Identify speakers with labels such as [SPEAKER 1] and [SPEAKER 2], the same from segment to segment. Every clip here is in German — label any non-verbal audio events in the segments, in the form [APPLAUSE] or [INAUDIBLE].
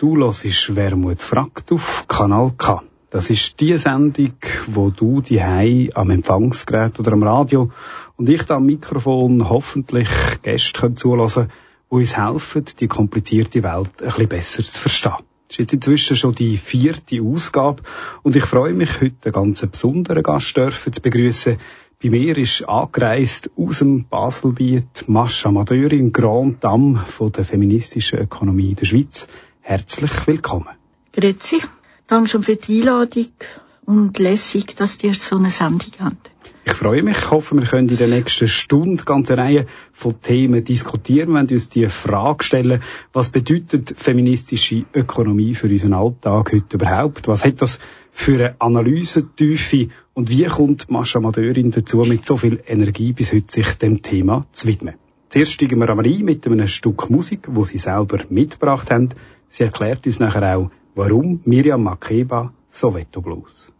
[SPEAKER 1] Du hörst Wermut fragt auf Kanal K. Das ist die Sendung, wo du die am Empfangsgerät oder am Radio und ich da am Mikrofon hoffentlich Gäste können zulassen, die uns helfen, die komplizierte Welt ein bisschen besser zu verstehen. Das ist jetzt inzwischen schon die vierte Ausgabe und ich freue mich, heute einen ganz besonderen Gast dürfen zu begrüßen. Bei mir ist angereist aus dem Baselbiet Mascha Madeurin, Grand Dame von der feministischen Ökonomie der Schweiz. Herzlich willkommen.
[SPEAKER 2] Grüezi. Danke schon für die Einladung und lässig, dass ihr so eine Sendung habt.
[SPEAKER 1] Ich freue mich. Ich hoffe, wir können in der nächsten Stunde ganze Reihe von Themen diskutieren. wenn uns die Frage stellen, was bedeutet feministische Ökonomie für unseren Alltag heute überhaupt? Was hat das für eine Analysentiefe und wie kommt Mascha Madeurin dazu, mit so viel Energie bis heute sich dem Thema zu widmen? Zuerst steigen wir aber ein mit einem Stück Musik, wo sie selber mitgebracht haben. Sie erklärt uns nachher auch, warum Miriam Makeba Soweto Blues.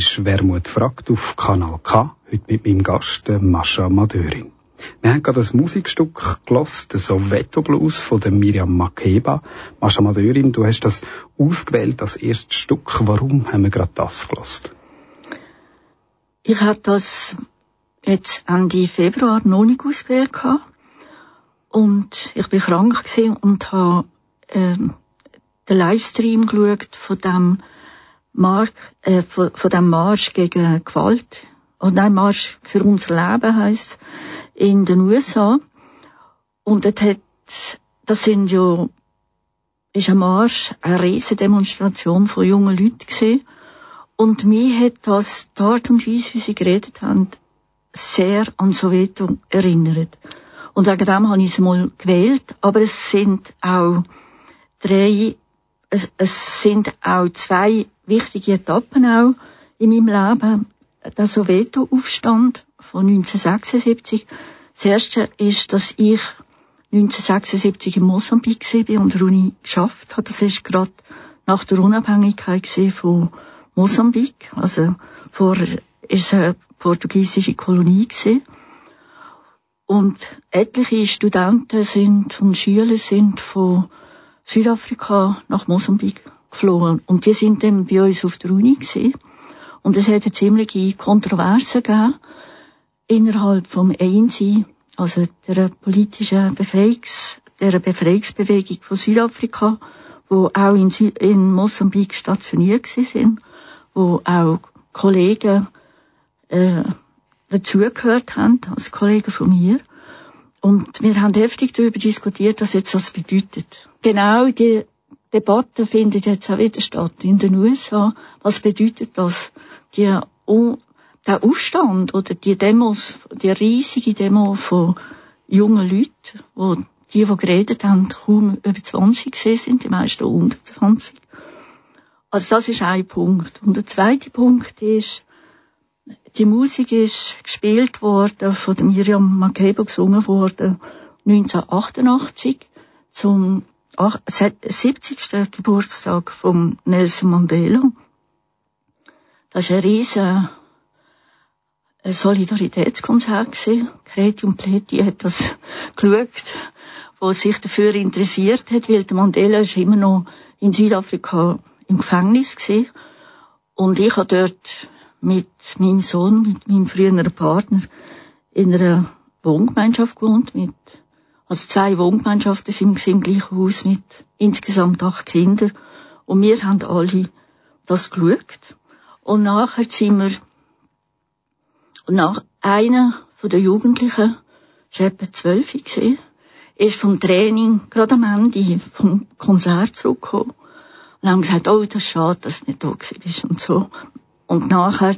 [SPEAKER 3] Hörst Wermut fragt auf Kanal K, heute mit meinem Gast Mascha Madörin. Wir haben gerade ein Musikstück gelost, den Soweto Blues von der Miriam Makeba. Mascha Madörin, du hast das ausgewählt als erstes Stück. Warum haben wir gerade das gelost?
[SPEAKER 2] Ich habe das jetzt Ende Februar noch nicht ausgewählt. Und ich bin krank gewesen und habe ähm, den Livestream geschaut von dem Mark, äh, von, von dem Marsch gegen Gewalt. Und nein, Marsch für unser Leben heisst in den USA. Und dort hat, das sind ja, ist ein Marsch, eine riesige Demonstration von jungen Leuten gesehen. Und mir hat das, die Art und Weise, wie sie geredet haben, sehr an Soweto erinnert. Und wegen dem habe ich es mal gewählt. Aber es sind auch drei, es, es sind auch zwei wichtige Etappen auch in meinem Leben. Der Soweto-Aufstand von 1976. Das erste ist, dass ich 1976 in Mosambik war und der Uni geschafft habe. Das ist gerade nach der Unabhängigkeit von Mosambik. Also vorher ist eine portugiesische Kolonie gewesen. Und etliche Studenten sind und Schüler sind von Südafrika nach Mosambik geflohen. Und die sind dann bei uns auf der Uni gewesen. Und es hat eine ziemliche Kontroverse gegeben innerhalb vom ENSI, also der politischen Befreiungs, der Befreiungsbewegung von Südafrika, wo auch in, Sü in Mosambik stationiert sind, wo auch Kollegen äh, dazugehört haben, als Kollegen von mir. Und wir haben heftig darüber diskutiert, was jetzt das bedeutet. Genau die Debatte findet jetzt auch wieder statt in den USA. Was bedeutet das? Die, der Aufstand oder die Demos, die riesige Demo von jungen Leuten, wo die, die geredet haben, kaum über 20 gesehen sind, die meisten unter 20. Also das ist ein Punkt. Und der zweite Punkt ist, die Musik ist gespielt worden, von Miriam Makeba gesungen worden, 1988 zum 70. Geburtstag von Nelson Mandela. Das war ein riesen Solidaritätskonzert. Kreti und Pleti hat das [LAUGHS] geschaut, wo sich dafür interessiert hat, weil der Mandela ist immer noch in Südafrika im Gefängnis gewesen. Und ich habe dort mit meinem Sohn, mit meinem früheren Partner in einer Wohngemeinschaft gewohnt, mit, also zwei Wohngemeinschaften sind im gleichen Haus mit insgesamt acht Kindern. Und wir haben alle das geschaut. Und nachher sind wir, und nach einer von den Jugendlichen, ist etwa zwölf gesehen, ist vom Training gerade am Ende vom Konzert zurückgekommen. Und haben gesagt, oh, das ist schade, dass du nicht da bist und so. Und nachher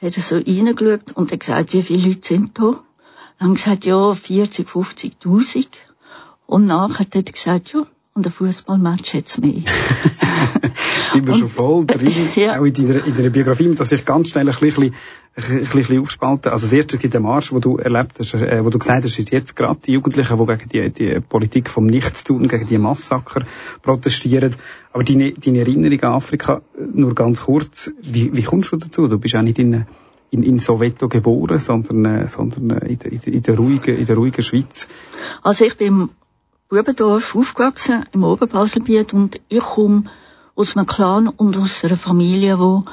[SPEAKER 2] hat er so reingeschaut und hat gesagt, wie viele Leute sind da? Und haben gesagt, ja, 40, 50.000. Und nachher hat er gesagt, ja, und ein Fußballmatch hat es mehr. [LAUGHS]
[SPEAKER 3] sind wir schon voll drin, [LAUGHS] ja. auch in deiner, in deiner Biografie, das ich ganz schnell ein bisschen, ein bisschen aufspalten. Also das erste gibt den Marsch, wo du erlebt hast, äh, wo du gesagt hast, ist jetzt gerade die Jugendlichen, die gegen die, die Politik vom Nichtstun, gegen die Massaker protestieren. Aber deine, deine Erinnerung an Afrika, nur ganz kurz, wie, wie kommst du dazu? Du bist auch nicht in, in, in Soweto geboren, sondern, äh, sondern äh, in, der, in, der ruhigen, in der ruhigen Schweiz.
[SPEAKER 2] Also ich bin im Bubendorf aufgewachsen, im Oberbaselbiet, und ich komme aus einem Clan und aus einer Familie, wo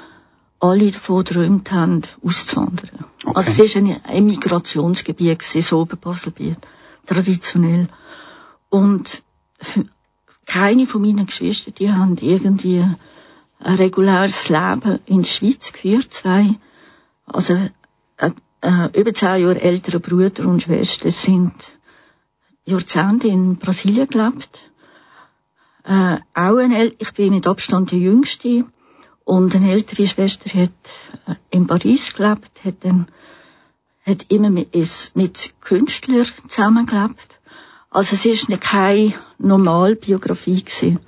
[SPEAKER 2] alle davon geträumt haben, auszuwandern. Okay. Also es war ein Emigrationsgebiet, das Oberbaselbiet, traditionell. Und keine von meinen Geschwistern, die haben irgendwie ein reguläres Leben in der Schweiz geführt. Zwei, also äh, äh, über zehn Jahre ältere Brüder und Schwestern sind Jahrzehnte in Brasilien gelebt äh, auch ein El ich bin mit Abstand die Jüngste und eine ältere Schwester hat äh, in Paris gelebt, hat dann hat immer mit, ist mit Künstlern zusammengelebt. Also es ist keine normale Biografie gewesen.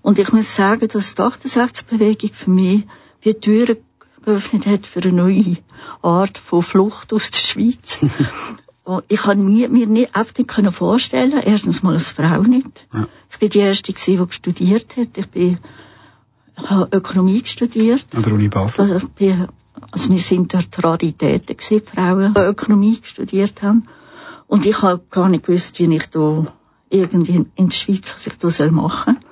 [SPEAKER 2] Und ich muss sagen, dass die 68-Bewegung für mich wie Türen geöffnet hat für eine neue Art von Flucht aus der Schweiz. [LAUGHS] ich kann nie, mir nicht einfach nicht können vorstellen, erstens mal als Frau nicht. Ja. Ich bin die erste gewesen, die studiert hat. Ich bin Ich habe Ökonomie studiert.
[SPEAKER 3] An der Uni Basel?
[SPEAKER 2] Also, also wir sind dort Raritäten gewesen, Frauen, die Ökonomie studiert haben. Und ich habe gar nicht gewusst, wie ich da irgendwie in, der Schweiz, was ich da machen soll.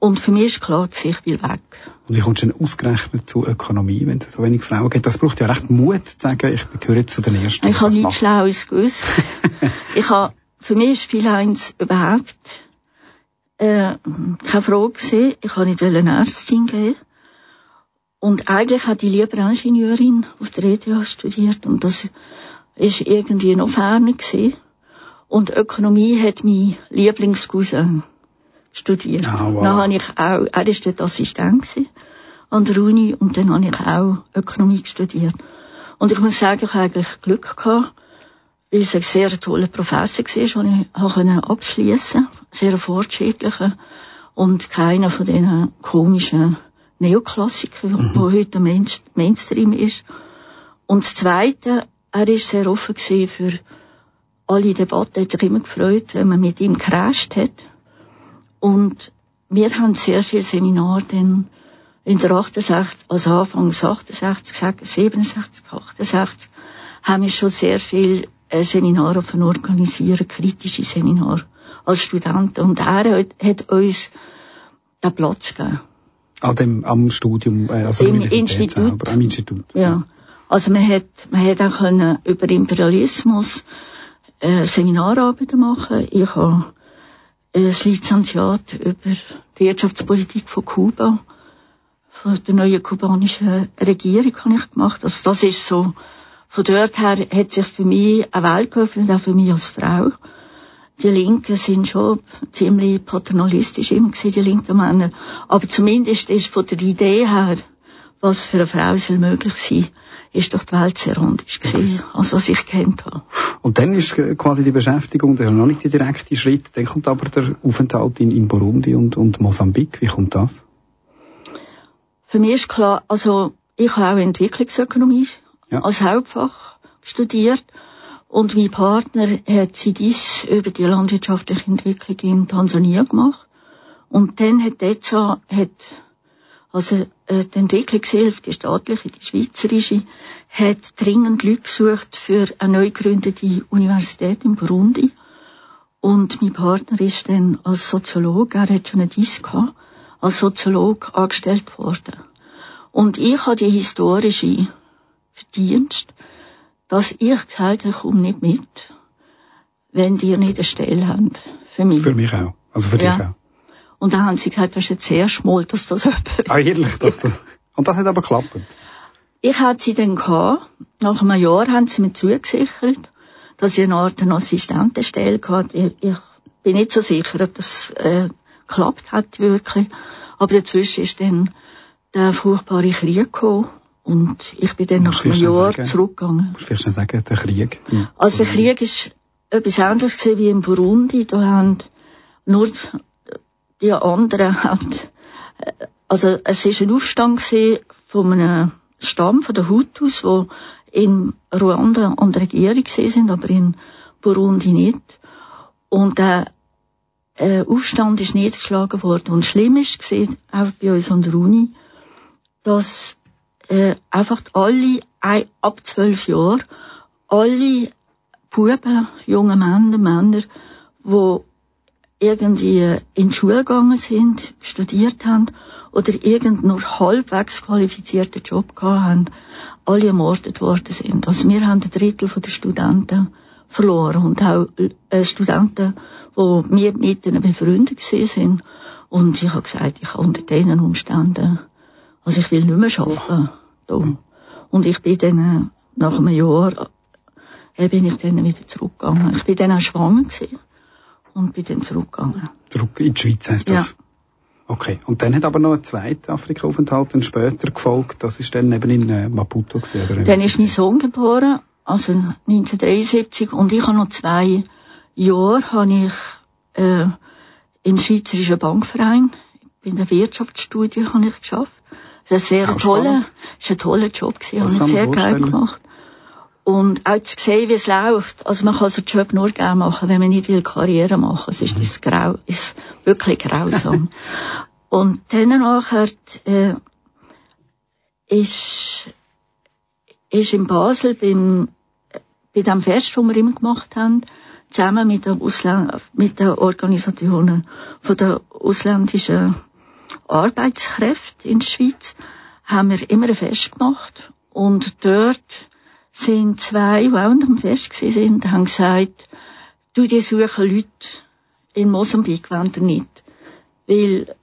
[SPEAKER 2] Und für mich ist klar, ich will weg.
[SPEAKER 3] Und wie kommst du denn ausgerechnet zu Ökonomie, wenn es so wenig Frauen gibt? Das braucht ja recht Mut, zu sagen, ich gehöre jetzt zu den Ersten.
[SPEAKER 2] Ich habe nichts Schlaues gewusst. [LAUGHS] ich habe, für mich ist viel eins überhaupt äh, keine Frage gewesen. Ich habe nicht eine Ärztin gehen. Und eigentlich hat die lieber Ingenieurin auf der ETH studiert und das ist irgendwie noch ferner gewesen. Und Ökonomie hat mein Lieblingscousin studiert.
[SPEAKER 3] Ah, wow.
[SPEAKER 2] Dann habe ich auch, er war dort Assistent gewesen, an der Uni und dann habe ich auch Ökonomie studiert. Und ich muss sagen, ich habe eigentlich Glück gehabt, weil es ein sehr toller Professor war, den ich abschließen konnte. Sehr fortschrittlicher. Und keiner von diesen komischen Neoklassikern, mhm. wo heute Main Mainstream ist. Und das Zweite, er war sehr offen für alle Debatten, Er hat sich immer gefreut, wenn man mit ihm gerascht hat. Und wir haben sehr viele Seminare dann in der 68, also Anfangs 68, 67, 68, haben wir schon sehr viel äh, Seminare organisieren, kritische Seminare als Studenten. Und er hat, hat uns den Platz gegeben.
[SPEAKER 3] An dem, am Studium, äh, also
[SPEAKER 2] Im Institut.
[SPEAKER 3] Selber, am Institut.
[SPEAKER 2] Ja. Also man hat, man hat auch können über Imperialismus äh, Seminararbeiten machen. Ich habe das Lizenziat über die Wirtschaftspolitik von Kuba, von der neuen kubanischen Regierung habe ich gemacht. Also das ist so, von dort her hat sich für mich eine Welt geöffnet, auch für mich als Frau. Die Linken sind schon ziemlich paternalistisch immer gewesen, die linken Männer. Aber zumindest ist von der Idee her, was für eine Frau soll möglich sein, ist doch die Welt sehr anders gewesen, als was ich kennt habe.
[SPEAKER 3] Und dann ist quasi die Beschäftigung, das ist noch nicht der direkte Schritt, dann kommt aber der Aufenthalt in, in Burundi und, und Mosambik. Wie kommt das?
[SPEAKER 2] Für mich ist klar, also ich habe auch Entwicklungsökonomie ja. als Hauptfach studiert und mein Partner hat CDs über die landwirtschaftliche Entwicklung in Tansania gemacht. Und dann hat DEZA, hat, also äh, die Entwicklungshilfe, die staatliche, die schweizerische, hat dringend Leute gesucht für eine neu gegründete Universität in Burundi. Und mein Partner ist dann als Soziologe, er hat schon eine DIS gehabt, als Soziologe angestellt worden. Und ich habe die historische Verdienst, dass ich gesagt habe, komm nicht mit, wenn die nicht eine Stelle haben. Für mich.
[SPEAKER 3] Für mich auch. Also für ja. dich auch.
[SPEAKER 2] Und dann haben sie gesagt, das ist jetzt sehr schmal, dass das [LAUGHS] jemand
[SPEAKER 3] Ah, ehrlich? Das, das. Und das hat aber geklappt?
[SPEAKER 2] Ich hatte sie dann gehabt. Nach einem Jahr haben sie mir zugesichert, dass ich eine Art eine Assistentenstelle hatte. Ich, ich bin nicht so sicher, ob das äh, geklappt hat wirklich. Aber dazwischen ist dann der furchtbare Krieg gekommen und ich bin dann nach einem Jahr sagen, zurückgegangen.
[SPEAKER 3] Musst du vielleicht sagen, der Krieg?
[SPEAKER 2] Also der Krieg ist etwas anderes wie in Burundi. Da haben nur die anderen haben, also es ist ein Aufstand von einem Stamm von den Hutus, wo in Ruanda an der Regierung sind, aber in Burundi nicht. Und der äh, Aufstand ist niedergeschlagen worden. Und schlimm ist gesehen, auch bei uns an der Uni, dass äh, einfach alle ein, ab zwölf Jahren alle Buben, junge Männer, Männer, die irgendwie in die Schule gegangen sind, studiert haben oder irgend nur halbwegs qualifizierten Job gehabt haben, alle ermordet worden sind. Also wir haben ein Drittel der Studenten verloren und auch äh, Studenten, die wir mit ihnen befreundet sind. Und ich habe gesagt, ich kann unter diesen Umständen, also ich will nicht mehr arbeiten. Da. Und ich bin dann äh, nach einem Jahr äh, bin ich dann wieder zurückgegangen. Ich bin dann auch schwanger gewesen und bin dann zurückgegangen.
[SPEAKER 3] Zurück in die Schweiz heisst das? Ja. Okay. Und dann hat aber noch ein zweiter Afrika-Aufenthalt dann später gefolgt. Das ist dann eben in äh, Maputo gewesen, oder?
[SPEAKER 2] Dann ist mein Sohn geboren, also 1973, und ich habe noch zwei Jahre habe ich äh, im Schweizerischen Bankverein, in der Wirtschaftsstudie habe ich geschafft. Das ist ein sehr toller, ist ein toller Job gewesen, habe ich sehr geil gemacht. Und auch zu sehen, wie es läuft. Also man kann so einen Job nur gerne machen, wenn man nicht will Karriere machen. Es ist das grau, ist wirklich grausam. [LAUGHS] Und dann nachher äh, ist, ist in Basel beim, bei dem Fest, das wir immer gemacht haben, zusammen mit den, Ausländ mit den Organisationen von der ausländischen Arbeitskräfte in der Schweiz, haben wir immer ein Fest gemacht. Und dort sind zwei, die auch am Fest sind, haben gesagt, du, die suchen Leute in Mosambik, wenn ihr nicht. Weil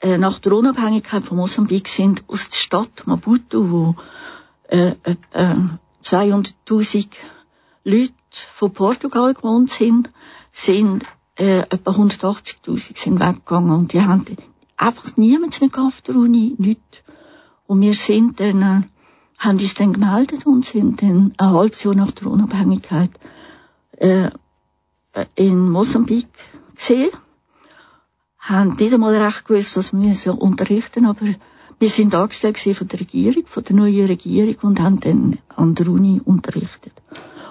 [SPEAKER 2] äh, nach der Unabhängigkeit von Mosambik sind aus der Stadt Maputo, wo äh, äh, 200.000 Leute von Portugal gewohnt sind, sind äh, etwa 180.000 sind weggegangen und die haben einfach niemand mehr auf der Uni, nichts. Und wir sind dann, äh, haben uns dann gemeldet und sind dann ein halbes Jahr nach der Unabhängigkeit äh, in Mosambik gesehen haben nicht einmal recht gewusst, was wir müssen unterrichten, aber wir sind angestellt von der Regierung, von der neuen Regierung und haben dann an der Uni unterrichtet.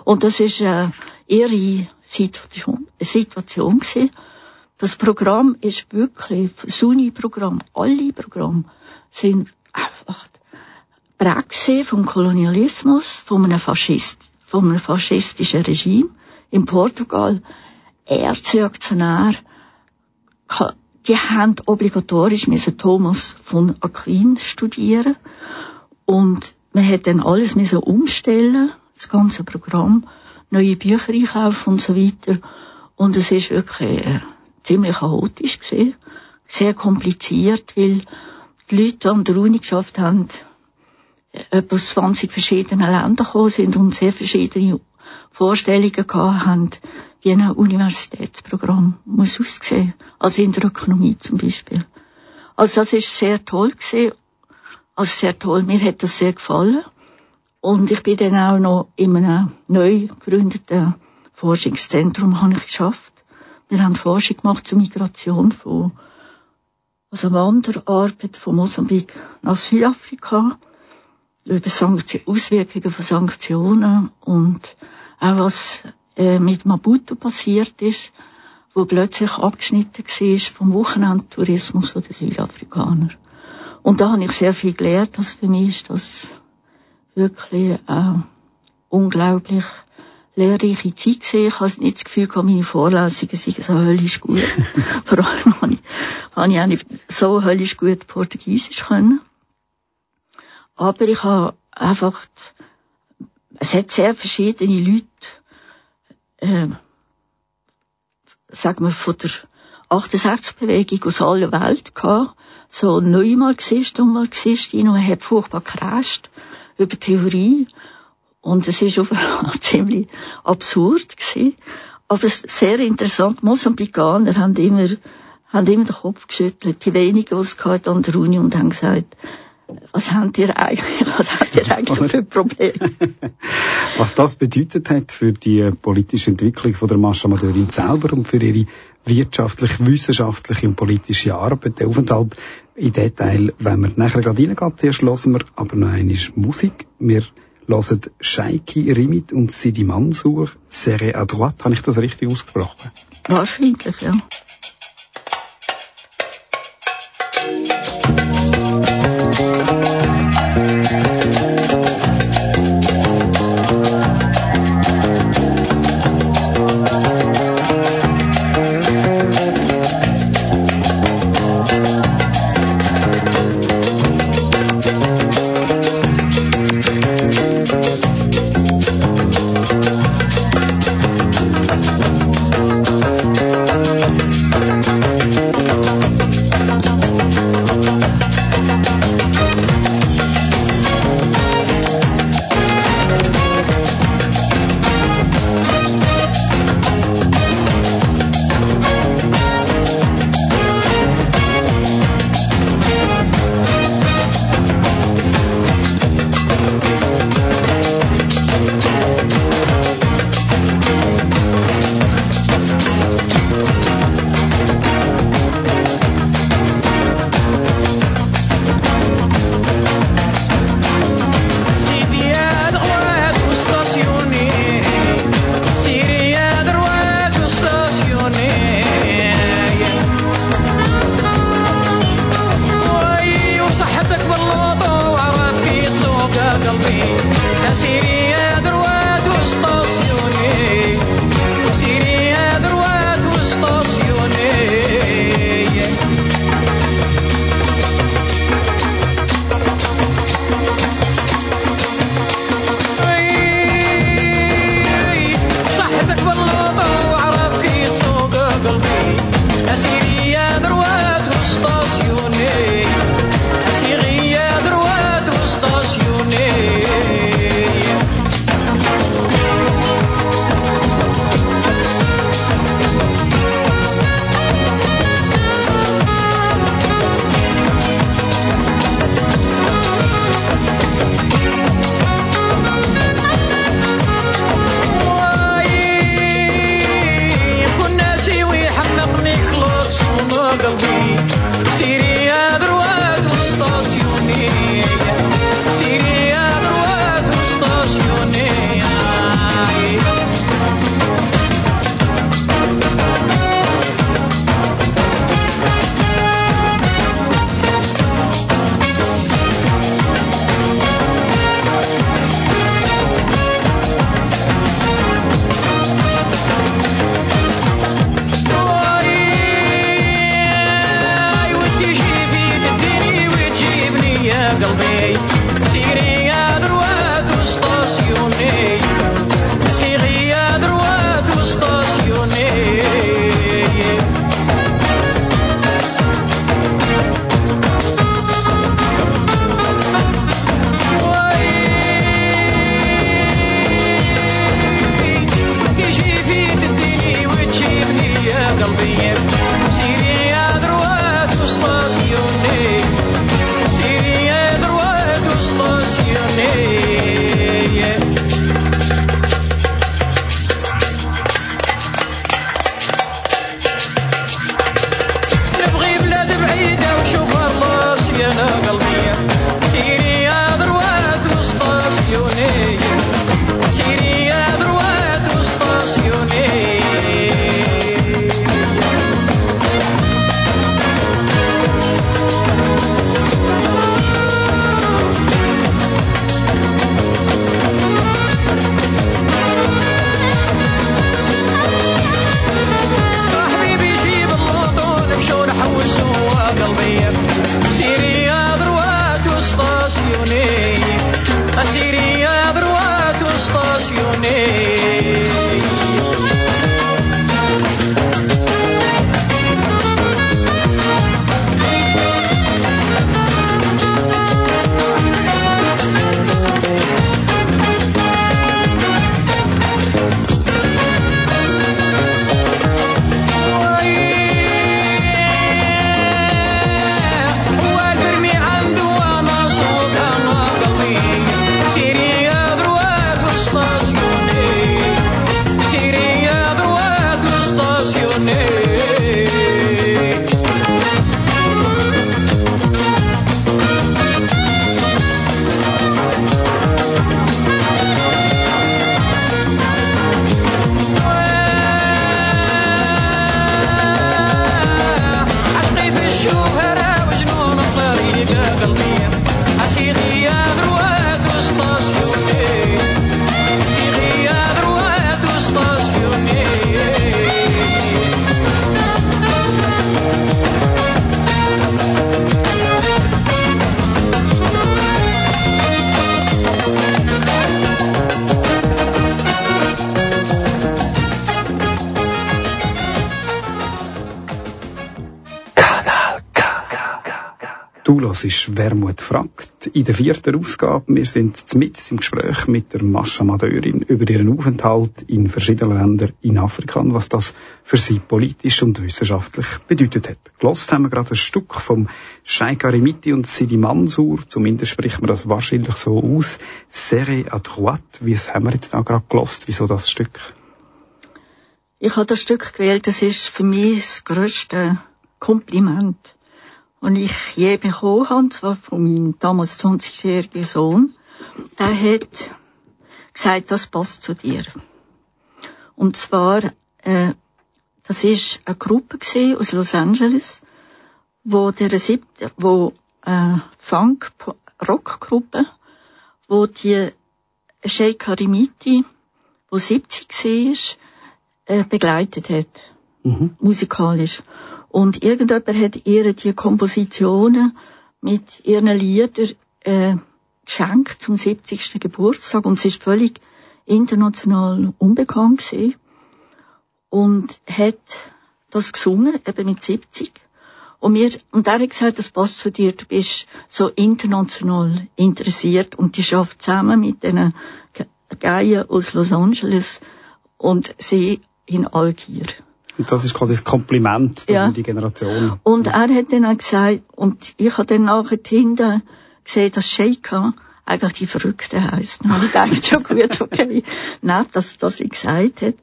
[SPEAKER 2] Und das ist äh, ihre Situation, eine Situation gewesen. Das Programm ist wirklich, das Uni-Programm, alle Programme sind einfach prägt vom Kolonialismus, von einem Faschist, von einem faschistischen Regime in Portugal, erzreaktionär, die haben obligatorisch müssen Thomas von Aquin studieren. Und man hat dann alles müssen umstellen, das ganze Programm, neue Bücher einkaufen und so weiter. Und es ist wirklich äh, ziemlich chaotisch gesehen, sehr kompliziert, weil die Leute die an der Uni geschafft haben, etwa aus 20 verschiedenen Ländern gekommen sind und sehr verschiedene Vorstellungen gehabt haben, wie ein Universitätsprogramm muss aussehen. Also in der Ökonomie zum Beispiel. Also das ist sehr toll gewesen. Also sehr toll. Mir hat das sehr gefallen. Und ich bin dann auch noch in einem neu gegründeten Forschungszentrum habe ich geschafft. Wir haben Forschung gemacht zur Migration von, also Wanderarbeit von Mosambik nach Südafrika über Sanktion, Auswirkungen von Sanktionen und auch was äh, mit Maputo passiert ist, wo plötzlich abgeschnitten war vom Wochenendtourismus der Südafrikaner. Und da habe ich sehr viel gelernt. Also für mich ist das wirklich äh, unglaublich lehrreiche Zeit gesehen. Ich habe nicht das Gefühl, gehabt, meine Vorlesungen seien so höllisch gut. [LAUGHS] Vor allem habe ich, habe ich auch nicht so höllisch gut Portugiesisch können. Aber ich habe einfach, es hat sehr verschiedene Leute, äh, sagen wir, von der 68-Bewegung aus aller Welt gehabt. So neunmal gesist und gesist, und man hat furchtbar geräscht über Theorie. Und es ist auf [LAUGHS] ziemlich absurd gewesen. Aber sehr interessant. Mosambikaner haben immer, haben immer den Kopf geschüttelt. Die wenigen, die es an der Uni und haben gesagt, was habt ihr eigentlich, [LAUGHS] was habt ihr eigentlich für Probleme? [LAUGHS]
[SPEAKER 3] was das bedeutet hat für die politische Entwicklung von der Mascha Madeurin selber und für ihre wirtschaftlich, wissenschaftliche und politische Arbeit, der Aufenthalt in Detail, wenn wir nachher gerade reingehen, zuerst hören wir aber noch einmal Musik. Wir hören Shaiki Rimit und Sidi Mansour, Serre à droite, habe ich das richtig ausgesprochen?
[SPEAKER 2] Wahrscheinlich, ja.
[SPEAKER 3] Los ist Wermut fragt. In der vierten Ausgabe, wir sind mit im Gespräch mit der Mascha Madeurin über ihren Aufenthalt in verschiedenen Ländern in Afrika und was das für sie politisch und wissenschaftlich bedeutet hat. Gelost haben wir gerade ein Stück vom Sheikh Arimiti und Sidi Mansour, zumindest spricht man das wahrscheinlich so aus. Serre à droite, wie haben wir jetzt da gerade gelost? Wieso das Stück?
[SPEAKER 2] Ich habe das Stück gewählt, das ist für mich das grösste Kompliment und ich je bekommen habe, zwar von meinem damals 20-jährigen Sohn, der hat gesagt, das passt zu dir. Und zwar, äh, das ist eine Gruppe aus Los Angeles, wo der siebte, wo äh, Funk Rockgruppe, wo die Sheikh Harimiti, wo 70 war, äh, begleitet hat, mhm. musikalisch. Und irgendjemand hat ihr die Kompositionen mit ihren Liedern äh, geschenkt zum 70. Geburtstag und sie ist völlig international unbekannt gewesen und hat das gesungen, eben mit 70. Und mir, und er hat gesagt, das passt zu dir, du bist so international interessiert und die schafft zusammen mit den Geier aus Los Angeles und sie in Algier.
[SPEAKER 3] Und das ist quasi das Kompliment ja. die Generation.
[SPEAKER 2] Und er hat dann auch gesagt, und ich habe dann nachher hinten gesehen, dass Sheikha eigentlich die Verrückte heisst. Habe ich gedacht, ja gut, okay, [LAUGHS] nicht, dass das sie gesagt hat.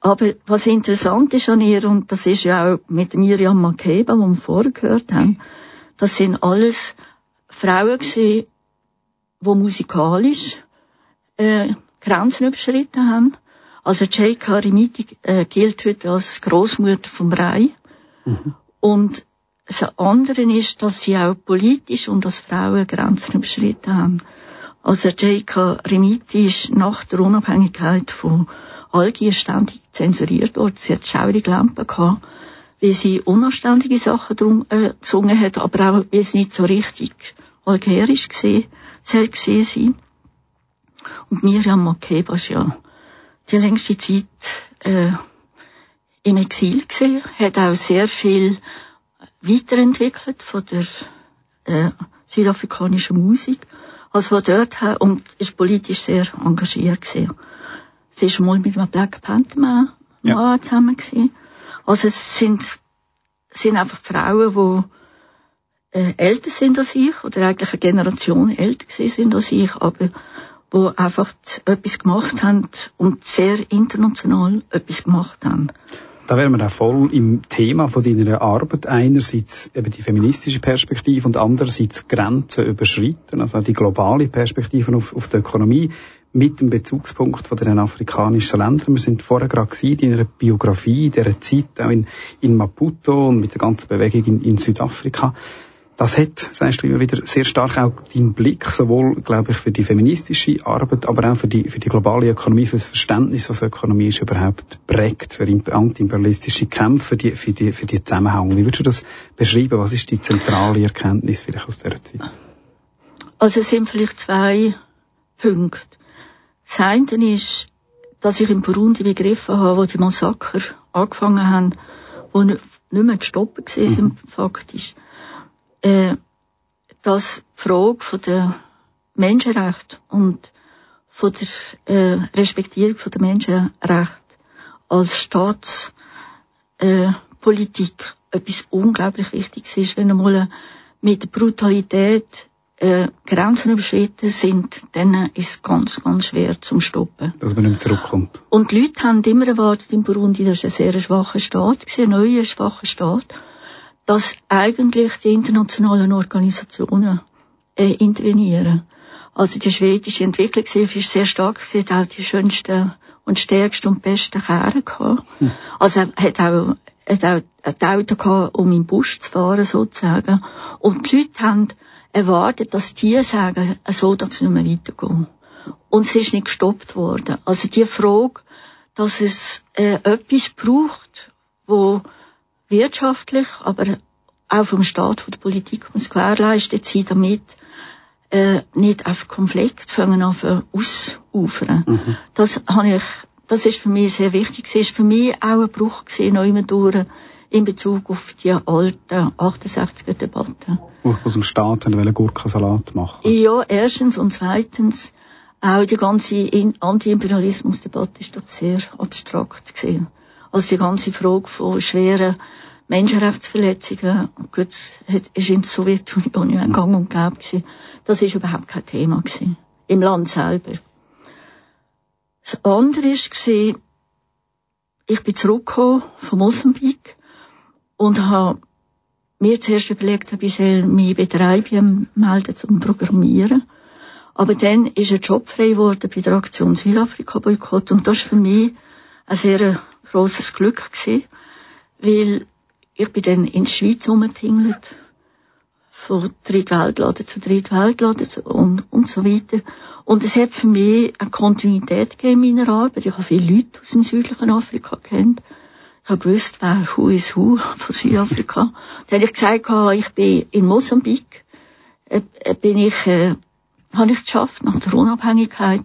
[SPEAKER 2] Aber was interessant ist an ihr, und das ist ja auch mit Miriam Makeba, die wir vorher gehört haben, das sind alles Frauen gewesen, die musikalisch äh, Grenzen überschritten haben also J.K. Karimiti äh, gilt heute als Großmutter vom Rai. Mhm. Und das andere ist, dass sie auch politisch und als Frauen Grenzen überschritten haben. Also J.K. Rimiti ist nach der Unabhängigkeit von Algier ständig zensuriert worden. Sie hat schaurige Lampen gehabt, wie sie unanständige Sachen drum, äh, gesungen hat, aber auch, wie es nicht so richtig algerisch gesehen, soll gesehen sein. Und Miriam Makeba ist ja die längste Zeit äh, im Exil gesehen, hat auch sehr viel weiterentwickelt von der äh, südafrikanischen Musik, als wir dort haben, und ist politisch sehr engagiert gewesen. Sie ist mal mit einem Black Panther Mann ja. zusammen gewesen. Also es sind, sind einfach Frauen, die äh, älter sind als ich, oder eigentlich eine Generation älter sind als ich, aber wo einfach etwas gemacht haben und sehr international etwas gemacht haben.
[SPEAKER 3] Da wären wir auch voll im Thema von deiner Arbeit. Einerseits eben die feministische Perspektive und andererseits Grenzen überschreiten, also die globale Perspektive auf, auf die Ökonomie mit dem Bezugspunkt von den afrikanischen Ländern. Wir sind vorher gerade in einer Biografie, in dieser Zeit auch in, in Maputo und mit der ganzen Bewegung in, in Südafrika. Das hat, sagst du immer wieder, sehr stark auch deinen Blick, sowohl, glaube ich, für die feministische Arbeit, aber auch für die, für die globale Ökonomie, für das Verständnis, was Ökonomie ist, überhaupt prägt, für antiimperialistische Kämpfe, für die, für die, für die Zusammenhänge. Wie würdest du das beschreiben? Was ist die zentrale Erkenntnis vielleicht aus dieser Zeit?
[SPEAKER 2] Also es sind vielleicht zwei Punkte. Das eine ist, dass ich im Burundi begriffen habe, wo die Massaker angefangen haben, wo nicht mehr zu stoppen waren, mhm. faktisch äh, dass die Frage von der Menschenrechte und von der äh, Respektierung von der Menschenrechte als Staatspolitik äh, etwas unglaublich Wichtiges ist, wenn einmal mit Brutalität äh, Grenzen überschritten sind, dann ist es ganz, ganz schwer zum Stoppen.
[SPEAKER 3] Dass man nicht zurückkommt.
[SPEAKER 2] Und die Leute haben immer erwartet in Burundi, das ist ein sehr schwacher Staat, ein neuer schwacher Staat dass eigentlich die internationalen Organisationen äh, intervenieren. Also die schwedische Entwicklungshilfe ist sehr stark, sie hat auch die schönsten und stärksten und besten Kehren gehabt. Hm. Also hat auch, hat auch ein Auto gehabt, um im Busch zu fahren, sozusagen. Und die Leute haben erwartet, dass die sagen, so darf es nicht mehr weitergehen. Und es ist nicht gestoppt worden. Also die Frage, dass es äh, etwas braucht, wo wirtschaftlich, aber auch vom Staat, von der Politik muss gewährleistet sein, damit äh, nicht auf Konflikt fangen an ausufern. Mhm. Das habe ich, das ist für mich sehr wichtig. Es ist für mich auch ein Bruch gesehen, noch immer durch in Bezug auf die alten 68er Debatten.
[SPEAKER 3] Aus dem Staat einen Gurkensalat machen
[SPEAKER 2] Ja, erstens und zweitens auch die ganze Anti-Imperialismus-Debatte ist dort sehr abstrakt gesehen. Also die ganze Frage von schweren Menschenrechtsverletzungen, gut, ist in der Sowjetunion ein Gang und Gäbe gewesen. Das ist überhaupt kein Thema gewesen. Im Land selber. Das andere ist gesehen, ich bin zurückgekommen von Mosambik und habe mir zuerst überlegt, ob ich soll mich bei der IBM melden zum Programmieren. Aber dann ist ein Job frei geworden bei der Aktion Südafrika Boykott und das war für mich ein sehr grosses Glück gewesen, weil ich bin dann in die Schweiz umgetingelt, von Drittweltladen zu Drittweltladen und, und so weiter. Und es hat für mich eine Kontinuität gegeben in meiner Arbeit. Ich habe viele Leute aus dem südlichen Afrika kennt. Ich habe gewusst, wer Who is Who [LAUGHS] von Südafrika. Dann habe ich gesagt, ich bin in Mosambik, äh, äh, bin ich, äh, habe ich geschafft, nach der Unabhängigkeit.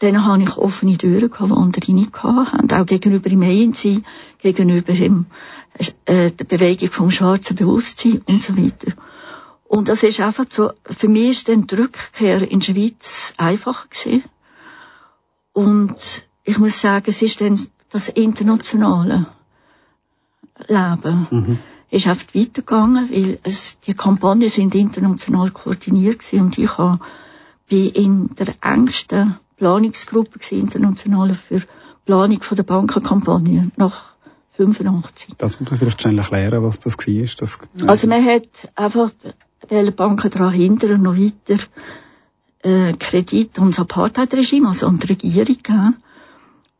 [SPEAKER 2] Dann habe ich offene Türen gehabt, die andere nicht hatten. Auch gegenüber dem ANC, gegenüber dem, äh, der Bewegung vom schwarzen Bewusstsein und so weiter. Und das ist einfach so, für mich ist dann die Rückkehr in die Schweiz einfacher gewesen. Und ich muss sagen, es ist dann das internationale Leben. Mhm. Ist oft weitergegangen, weil es, die Kampagnen sind international koordiniert gewesen und ich habe, bin in der engsten Planungsgruppe international für Planung von der Bankenkampagne nach 85.
[SPEAKER 3] Das muss man vielleicht schnell erklären, was das war. Das,
[SPEAKER 2] also man hat einfach die Banken daran hindern, noch weiter äh, Kredit ans Apartheid-Regime, also an die Regierung gegeben.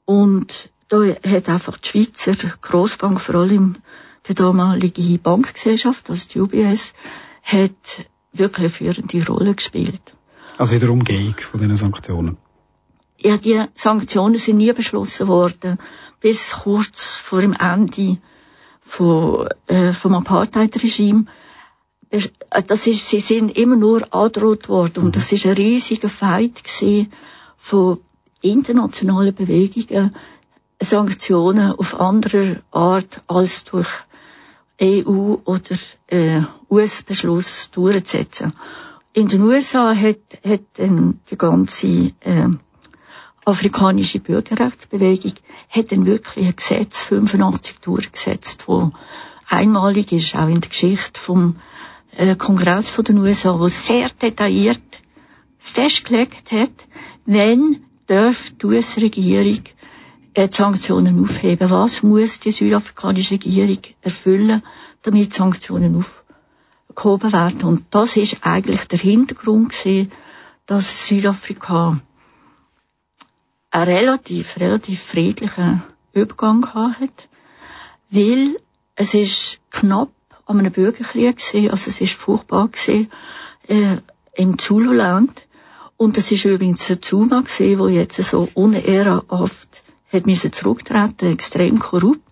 [SPEAKER 2] Und da hat einfach die Schweizer Grossbank, vor allem die damalige Bankgesellschaft, also die UBS, hat wirklich eine führende Rolle gespielt.
[SPEAKER 3] Also in der Umgehung von diesen Sanktionen?
[SPEAKER 2] Ja, die Sanktionen sind nie beschlossen worden, bis kurz vor dem Ende von, äh, vom Apartheid-Regime äh, das ist, sie sind immer nur angedroht worden. Und mhm. das ist ein riesiger Fight gewesen von internationalen Bewegungen, Sanktionen auf andere Art als durch EU oder äh, US-Beschluss durchzusetzen. In den USA hat, hat dann die ganze äh, afrikanische Bürgerrechtsbewegung hat dann wirklich ein Gesetz 85 durchgesetzt, wo einmalig ist, auch in der Geschichte vom äh, Kongress von den USA, wo sehr detailliert festgelegt hat, wenn darf die US-Regierung äh, Sanktionen aufheben. Was muss die südafrikanische Regierung erfüllen, damit Sanktionen aufgehoben werden? Und das ist eigentlich der Hintergrund gewesen, dass Südafrika einen relativ, relativ friedlichen Übergang hat, weil es ist knapp an einem Bürgerkrieg gesehen, also es ist furchtbar gesehen äh, im Zululand und es ist übrigens der Zuma gesehen, wo jetzt so unehrenhaft hat müssen zurücktreten, extrem korrupt,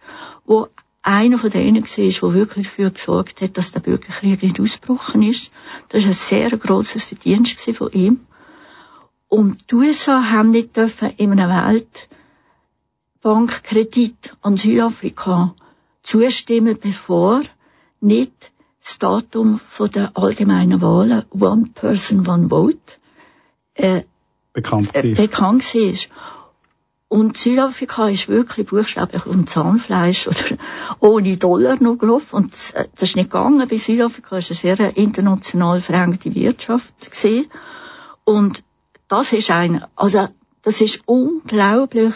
[SPEAKER 2] wo einer von denen war, der wirklich dafür gesorgt hat, dass der Bürgerkrieg nicht ausgebrochen ist. Das ist ein sehr grosses Verdienst von ihm. Und die USA haben nicht dürfen in einem Weltbankkredit an Südafrika zustimmen, bevor nicht das Datum von der allgemeinen Wahlen One Person One Vote äh,
[SPEAKER 3] bekannt, äh,
[SPEAKER 2] bekannt ist. Und Südafrika ist wirklich buchstäblich um Zahnfleisch oder [LAUGHS] ohne Dollar noch gelaufen. Und das ist nicht gegangen. Bei Südafrika ist eine sehr international verängte Wirtschaft gesehen. Und das ist ein, also, das ist unglaublich,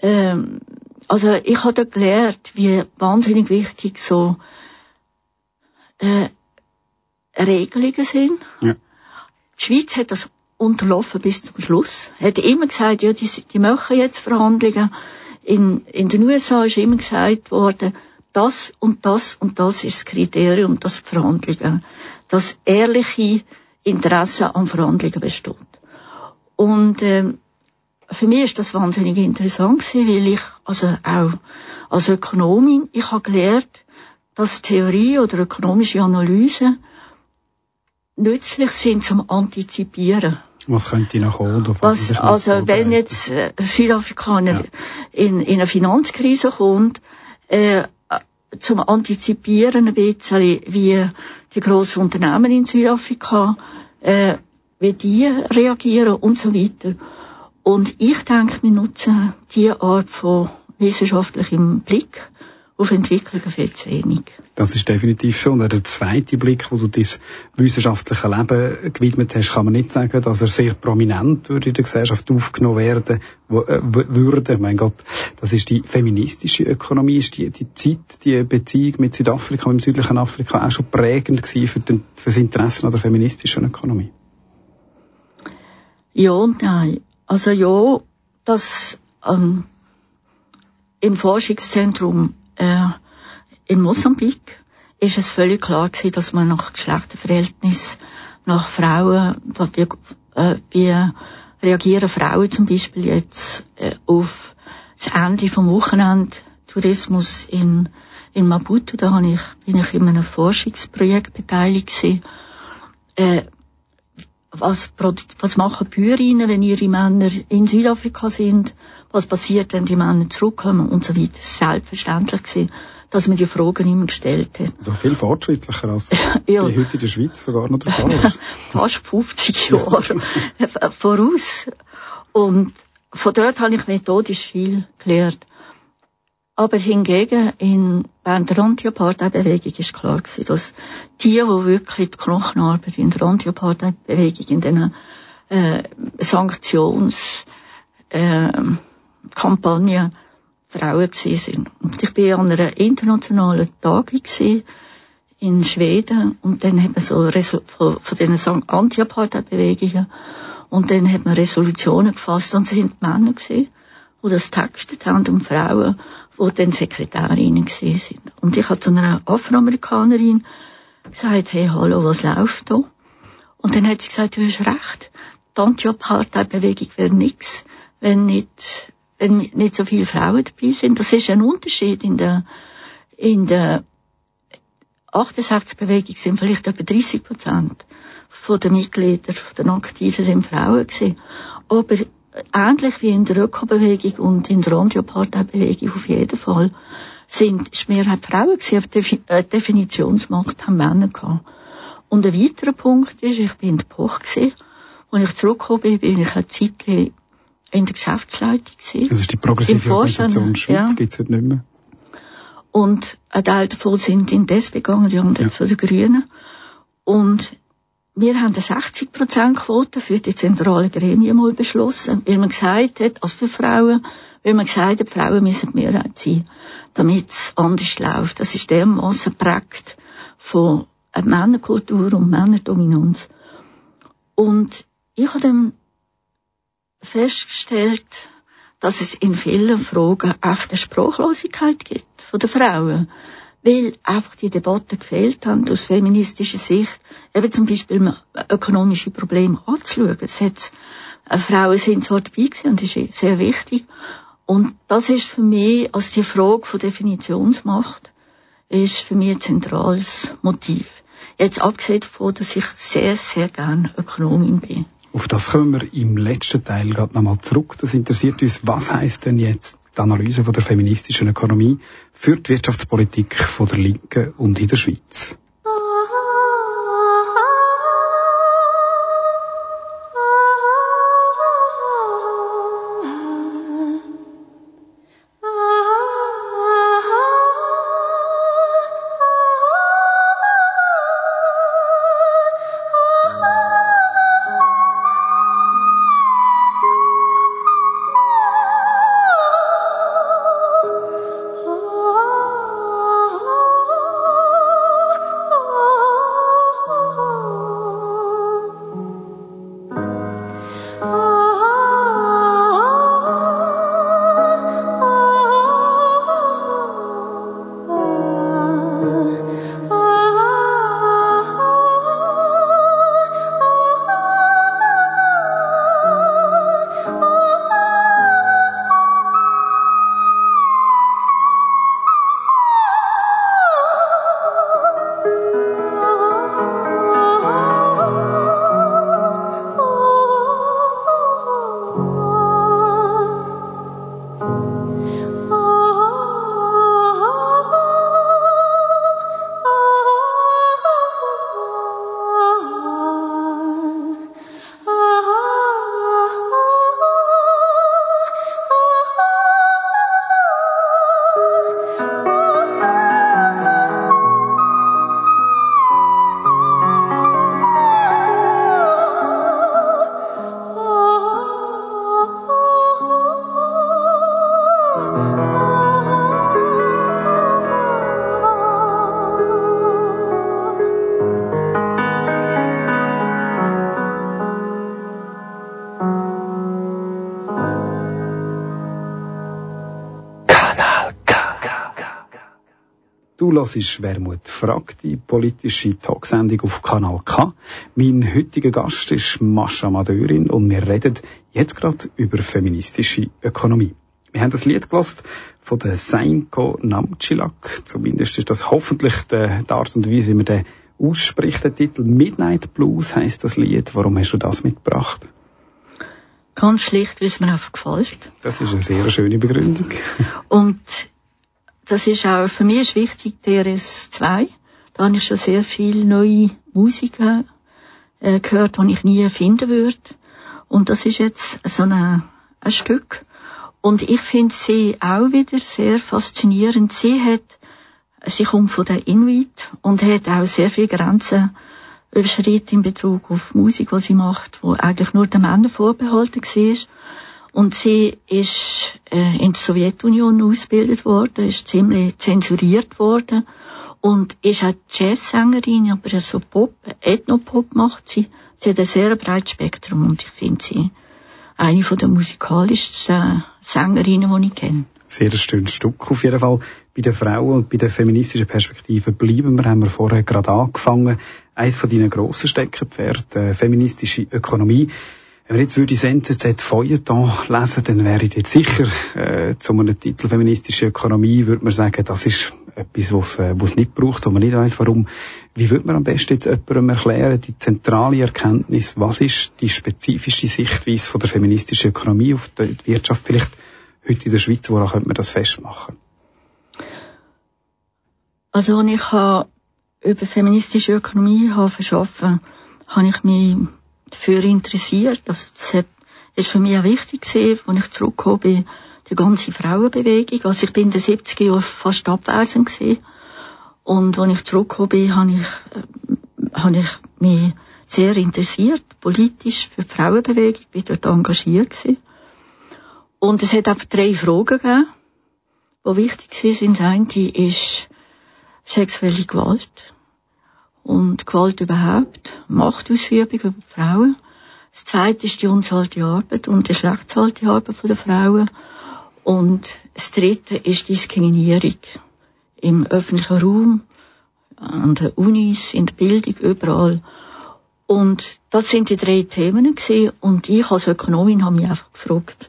[SPEAKER 2] ähm, also ich habe gelernt, wie wahnsinnig wichtig so äh, Regelungen sind. Ja. Die Schweiz hat das unterlaufen bis zum Schluss. Hat immer gesagt, ja, die, die machen jetzt Verhandlungen. In, in den USA ist immer gesagt worden, das und das und das ist das Kriterium, das Verhandlungen, das ehrliche Interesse an Verhandlungen besteht. Und ähm, für mich ist das wahnsinnig interessant gewesen, weil ich also auch als Ökonomin ich habe gelernt, dass Theorie oder ökonomische Analyse nützlich sind zum Antizipieren.
[SPEAKER 3] Was könnte noch kommen?
[SPEAKER 2] Was, also wenn jetzt äh, Südafrika ja. in, in eine Finanzkrise kommt, äh, zum Antizipieren ein bisschen, wie die grossen Unternehmen in Südafrika, äh, wie die reagieren und so weiter. Und ich denke, wir nutzen diese Art von wissenschaftlichem Blick auf Entwicklungen viel zu wenig.
[SPEAKER 3] Das ist definitiv so. Und der zweite Blick, wo du dein wissenschaftliche Leben gewidmet hast, kann man nicht sagen, dass er sehr prominent würde in der Gesellschaft aufgenommen werden äh, würde. Mein Gott, das ist die feministische Ökonomie. Ist die, die Zeit, die Beziehung mit Südafrika, mit dem südlichen Afrika auch schon prägend gewesen für, den, für das Interesse an der feministischen Ökonomie?
[SPEAKER 2] Ja und nein. Also ja, das ähm, im Forschungszentrum äh, in Mosambik ist es völlig klar gewesen, dass man nach Geschlechterverhältnis, nach Frauen, wie, äh, wie reagieren Frauen zum Beispiel jetzt äh, auf das Ende vom Wochenende Tourismus in, in Maputo, da ich, bin ich in einem Forschungsprojekt beteiligt gewesen. Äh, was, was machen Bäuerinnen, wenn ihre Männer in Südafrika sind? Was passiert, wenn die Männer zurückkommen und so weiter? Selbstverständlich gewesen, dass man die Fragen immer gestellt hat.
[SPEAKER 3] Also viel fortschrittlicher als [LAUGHS] ja. die heute in der Schweiz sogar noch der Fall ist. [LAUGHS]
[SPEAKER 2] Fast 50 Jahre [LAUGHS] voraus. Und von dort habe ich methodisch viel gelernt. Aber hingegen in, während der Anti-Apartheid-Bewegung ist klar gewesen, dass die, die wirklich die Knochenarbeit in der Anti-Apartheid-Bewegung, in diesen äh, Sanktions äh, Kampagnen Frauen gewesen sind. Und ich bin an einer internationalen Tagung gewesen, in Schweden. Und dann hat man so Resol von, von diesen Anti-Apartheid-Bewegungen. Und dann hat man Resolutionen gefasst. Und es sind Männer gewesen, die das textet haben und Frauen, die dann Sekretärinnen sind. Und ich habe zu einer Afroamerikanerin gesagt, hey, hallo, was läuft da? Und dann hat sie gesagt, du hast recht, die Anti-Apartheid-Bewegung wäre nix, wenn nicht, wenn nicht so viele Frauen dabei sind. Das ist ein Unterschied in der, in der 68-Bewegung sind vielleicht etwa 30 Prozent von den Mitgliedern, von den Aktiven sind Frauen gewesen. Aber ähnlich wie in der Ökobewegung und in der Anti-Apartheid-Bewegung auf jeden Fall, sind, ist Mehrheit Frauen gewesen, Defi äh, Definitionsmacht haben Männer gehabt. Und ein weiterer Punkt ist, ich bin in der Poch gewesen, als ich zurückgekommen bin, bin ich eine Zeit in der Geschäftsleitung gewesen.
[SPEAKER 3] Das ist die progressive Organisation Schweiz, ja. gibt's heute nicht mehr.
[SPEAKER 2] Und ein Teil davon sind in DES gegangen, die anderen ja. zu den Grünen. Und wir haben eine 60%-Quote für die zentralen Gremien mal beschlossen, weil man gesagt hat, als für Frauen, weil man gesagt hat, Frauen müssen Mehrheit sein, damit es anders läuft. Das ist dermaßen prägt von einer Männerkultur und Männerdominanz. Und ich habe dann festgestellt, dass es in vielen Fragen oft eine Sprachlosigkeit gibt von den Frauen weil einfach die Debatten gefehlt haben aus feministischer Sicht, eben zum Beispiel ökonomische Probleme anzuschauen. Es hat, äh, Frauen sind zwar dabei gewesen und das ist sehr wichtig. Und das ist für mich, als die Frage von Definitionsmacht, ist für mich ein zentrales Motiv. Jetzt abgesehen davon, dass ich sehr, sehr gern Ökonomin bin.
[SPEAKER 3] Auf das kommen wir im letzten Teil gerade nochmal zurück. Das interessiert uns, was heißt denn jetzt die Analyse von der feministischen Ökonomie für die Wirtschaftspolitik von der Linken und in der Schweiz? Hörst Wermut fragt, die politische Talksendung auf Kanal K. Mein heutiger Gast ist Mascha Madeurin und wir reden jetzt gerade über feministische Ökonomie. Wir haben das Lied gelost von der Seinko Namchilak. Zumindest ist das hoffentlich die, die Art und Weise, wie man den ausspricht. Der Titel Midnight Blues heißt das Lied. Warum hast du das mitgebracht?
[SPEAKER 2] Ganz schlicht, wie es mir einfach gefällt.
[SPEAKER 3] Das ist eine sehr schöne Begründung.
[SPEAKER 2] Und das ist auch, für mich ist wichtig, DRS2. Da habe ich schon sehr viel neue Musik äh, gehört, die ich nie finden würde. Und das ist jetzt so eine, ein Stück. Und ich finde sie auch wieder sehr faszinierend. Sie hat, sie kommt von der Inuit und hat auch sehr viele Grenzen überschritten in Bezug auf Musik, die sie macht, wo eigentlich nur den Männern vorbehalten war. Und sie ist äh, in der Sowjetunion ausgebildet worden, ist ziemlich zensuriert worden und ist auch Jazzsängerin, aber so Pop, Ethnopop macht sie. Sie hat ein sehr breites Spektrum und ich finde sie eine von der musikalischsten Sängerinnen, die ich kenne.
[SPEAKER 3] Sehr schönes Stück. Auf jeden Fall bei den Frauen und bei der feministischen Perspektive bleiben wir, haben wir vorher gerade angefangen. Eines von deinen grossen Steckenpferden, äh, feministische Ökonomie. Wenn wir jetzt würde das NZZ Feuilleton lesen, dann wäre ich jetzt sicher, äh, zu einem Titel feministische Ökonomie, würde man sagen, das ist etwas, was äh, es nicht braucht, wo man nicht weiß, warum. Wie würde man am besten jetzt jemandem erklären, die zentrale Erkenntnis, was ist die spezifische Sichtweise von der feministischen Ökonomie auf die Wirtschaft, vielleicht heute in der Schweiz, woran könnte man das festmachen?
[SPEAKER 2] Also, als ich über feministische Ökonomie habe verschaffen, habe ich mich dafür interessiert. Also das hat, ist für mich auch wichtig gewesen, als ich zurückgekommen bin, die ganze Frauenbewegung. Also ich bin in den 70er Jahren fast abwesend gewesen. Und als ich zurückgekommen bin, habe ich, äh, habe ich mich sehr interessiert, politisch für die Frauenbewegung, bin dort engagiert gewesen. Und es hat einfach drei Fragen gegeben, die wichtig sind. Das eine ist sexuelle Gewalt und Gewalt überhaupt, Machtausübung über Frauen. Das zweite ist die unzahlte Arbeit und die schlecht Arbeit der Frauen. Und das dritte ist Diskriminierung im öffentlichen Raum, an den Unis, in der Bildung, überall. Und das sind die drei Themen gewesen. Und ich als Ökonomin habe mich einfach gefragt,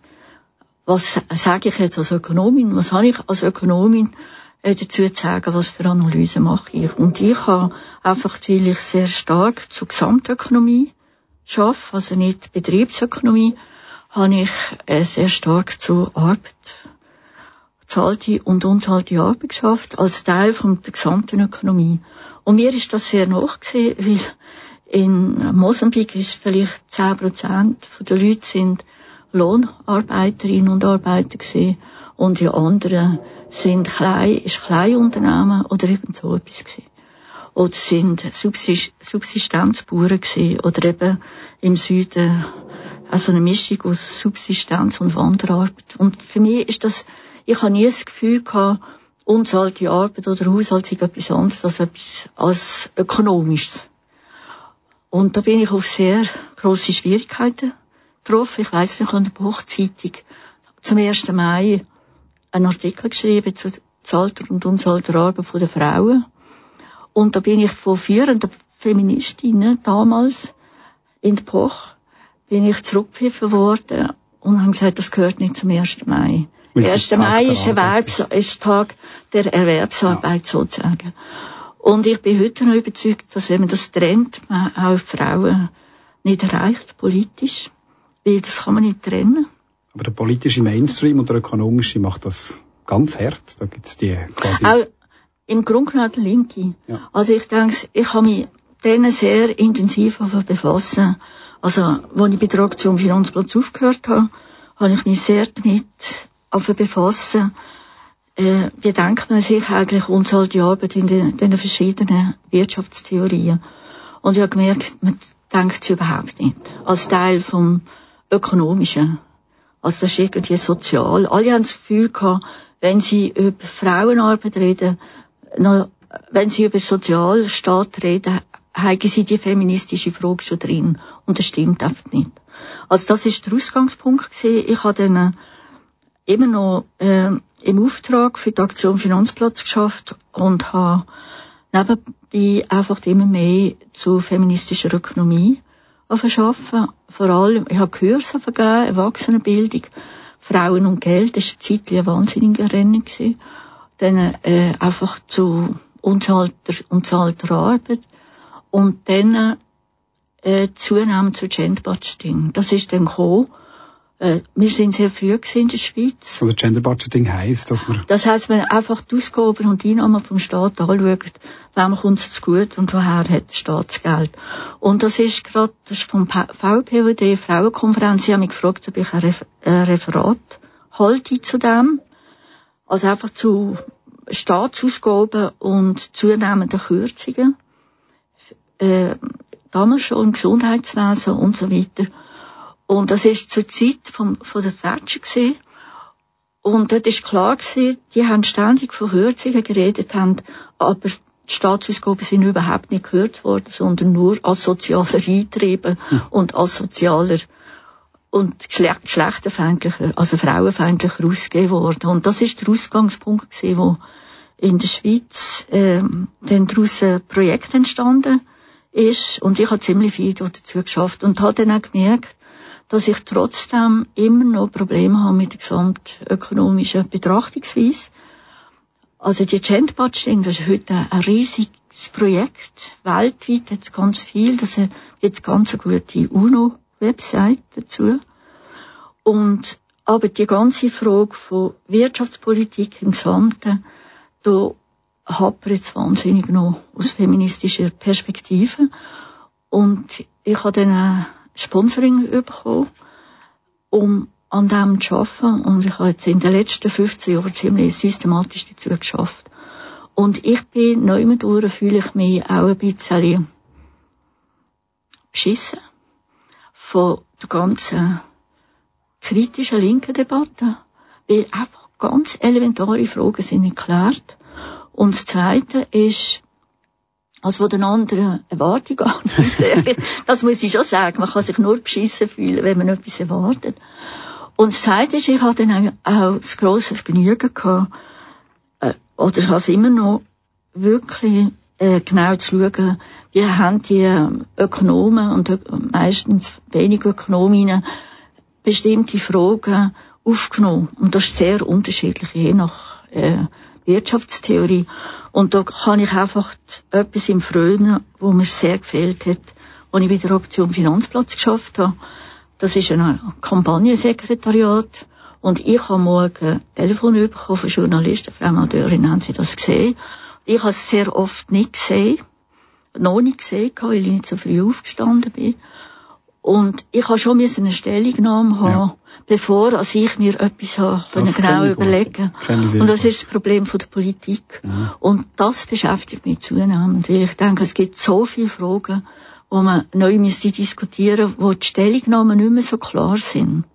[SPEAKER 2] was sage ich jetzt als Ökonomin? Was habe ich als Ökonomin dazu zu sagen, was für Analysen mache ich. Und ich habe einfach, weil ich sehr stark zur Gesamtökonomie schaffe, also nicht Betriebsökonomie, habe ich äh, sehr stark zur Arbeit, zahlte und unzahlte Arbeit geschafft, als Teil von der gesamten Ökonomie. Und mir ist das sehr nachgesehen, weil in Mosambik ist vielleicht 10% der Leute sind Lohnarbeiterinnen und Arbeiter gesehen und die anderen sind klein, ist Kleinunternehmen oder eben so etwas gewesen. Oder sind Subsistenzbauern gewesen oder eben im Süden also eine Mischung aus Subsistenz und Wanderarbeit. Und für mich ist das, ich habe nie das Gefühl gehabt, unzahlte Arbeit oder Haushalt sei etwas anderes als etwas als ökonomisches. Und da bin ich auf sehr große Schwierigkeiten getroffen. Ich weiß nicht, an der Hochzeitung zum 1. Mai einen Artikel geschrieben zu zahlter und unzahlter Arbeit der Frauen. Und da bin ich von führenden Feministinnen damals in der Poch bin ich zurückgepfiffen worden und haben gesagt, das gehört nicht zum 1. Mai. Der 1. Mai ist, Erwerbs ist Tag der Erwerbsarbeit ja. sozusagen. Und ich bin heute noch überzeugt, dass wenn man das trennt, man auch Frauen nicht erreicht, politisch. Weil das kann man nicht trennen.
[SPEAKER 3] Aber der politische Mainstream und der ökonomische macht das ganz hart. Da gibt's die quasi...
[SPEAKER 2] Auch im Grunde genommen die Linke. Ja. Also ich denke, ich habe mich denen sehr intensiv befassen. Also, als ich bei der Aktion Finanzplatz aufgehört habe, habe ich mich sehr damit befassen, äh, wie denkt man sich eigentlich unzahlte Arbeit in den, den verschiedenen Wirtschaftstheorien. Und ich habe gemerkt, man denkt sie überhaupt nicht. Als Teil vom Ökonomischen. Also das ist irgendwie sozial. Alle haben das Gefühl gehabt, wenn sie über Frauenarbeit reden, noch, wenn sie über Sozialstaat reden, haben sie die feministische Frage schon drin. Und das stimmt einfach nicht. Also das ist der Ausgangspunkt gewesen. Ich habe dann äh, immer noch äh, im Auftrag für die Aktion Finanzplatz geschafft und habe nebenbei einfach immer mehr zu feministischer Ökonomie verschaffen. Vor allem, ich habe Kurse vergeben, Erwachsenenbildung, Frauen und Geld, das war eine Zeit ein. Dann äh, einfach zu unzahlter, Arbeit und dann äh, zunehmend zu Genderbudgeting. Das ist dann gekommen, wir sind sehr früh in der Schweiz.
[SPEAKER 3] Also Gender Budgeting heisst, dass man...
[SPEAKER 2] Das heisst, wenn einfach die Ausgaben und die Einnahmen vom Staat anschaut, wem kommt es zu gut und woher hat der Staat das Geld. Und das ist gerade, das ist vom VPWD, Frauenkonferenz, sie haben mich gefragt, ob ich ein, Refer ein Referat halte zu dem. Also einfach zu Staatsausgaben und zunehmenden Kürzungen. Äh, damals schon im Gesundheitswesen und so weiter. Und das ist zur Zeit vom, von der Thatcher gewesen. Und dort ist klar gewesen, die haben ständig von Kürzungen geredet, haben, aber die Staatsausgaben sind überhaupt nicht gehört worden, sondern nur als sozialer Eintriebe hm. und als sozialer und geschlechterfeindlicher, also frauenfeindlicher ausgegeben worden. Und das ist der Ausgangspunkt gewesen, wo in der Schweiz ähm, dann daraus ein Projekt entstanden ist. Und ich habe ziemlich viel dazu geschafft und habe dann auch gemerkt, dass ich trotzdem immer noch Probleme habe mit der gesamtökonomischen Betrachtungsweise. Also die Gentbudgeting, das ist heute ein riesiges Projekt. Weltweit hat es ganz viel. Das hat jetzt ganz eine gute UNO-Website dazu. Und, aber die ganze Frage von Wirtschaftspolitik im Gesamten, da hapert jetzt wahnsinnig noch aus feministischer Perspektive. Und ich habe dann Sponsoring bekommen, um an dem zu arbeiten. Und ich habe jetzt in den letzten 15 Jahren ziemlich systematisch dazu geschafft. Und ich bin neu durch, fühle ich mich auch ein bisschen beschissen von der ganzen kritischen linken Debatte, weil einfach ganz elementare Fragen sind nicht geklärt. Und das Zweite ist, als von den anderen Erwartungen an. [LAUGHS] das muss ich schon sagen. Man kann sich nur beschissen fühlen, wenn man etwas erwartet. Und das Zweite ist, ich hatte dann auch das grosse Vergnügen gehabt, äh, oder ich habe es immer noch, wirklich äh, genau zu schauen, wie haben die ähm, Ökonomen und äh, meistens wenige Ökonominnen bestimmte Fragen aufgenommen. Und das ist sehr unterschiedlich, je nach äh, Wirtschaftstheorie. Und da kann ich einfach etwas im Frönen, wo mir sehr gefehlt hat, als ich bei der Aktion Finanzplatz geschafft habe. Das ist ein Kampagnensekretariat. Und ich habe morgen ein Telefon bekommen von Journalisten. Frau Amadeurin, haben Sie das gesehen? Ich habe es sehr oft nicht gesehen. Noch nicht gesehen, weil ich nicht so früh aufgestanden bin. Und ich habe schon eine Stellungnahme haben, ja. bevor als ich mir etwas habe genau überlegen Und das ist das Problem von der Politik. Ja. Und das beschäftigt mich zunehmend, weil ich denke, es gibt so viele Fragen, wo man neu müsste diskutieren, wo die Stellungnahmen nicht mehr so klar sind.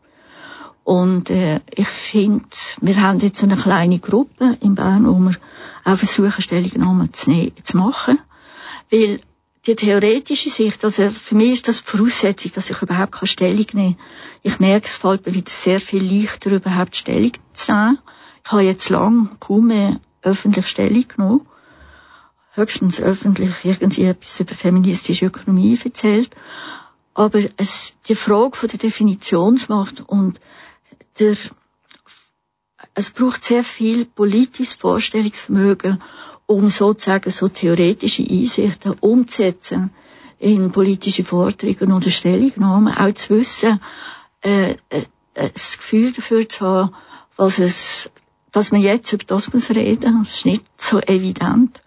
[SPEAKER 2] Und äh, ich finde, wir haben jetzt eine kleine Gruppe in Bern, wo wir auch versuchen, Stellungnahmen zu, ne zu machen. Weil die theoretische Sicht, also für mich ist das die Voraussetzung, dass ich überhaupt keine Stellung nehme. Ich merke, es fällt mir wieder sehr viel leichter, überhaupt Stellung zu nehmen. Ich habe jetzt lang kaum mehr öffentlich Stellung genommen. Höchstens öffentlich irgendwie etwas über feministische Ökonomie erzählt. Aber es, die Frage von der Definitionsmacht und der, es braucht sehr viel politisches Vorstellungsvermögen um sozusagen so theoretische Einsichten umzusetzen in politische Forderungen oder Stellungnahmen, auch zu wissen, äh, äh, das Gefühl dafür zu haben, was es, dass man jetzt über das muss reden, das ist nicht so evident.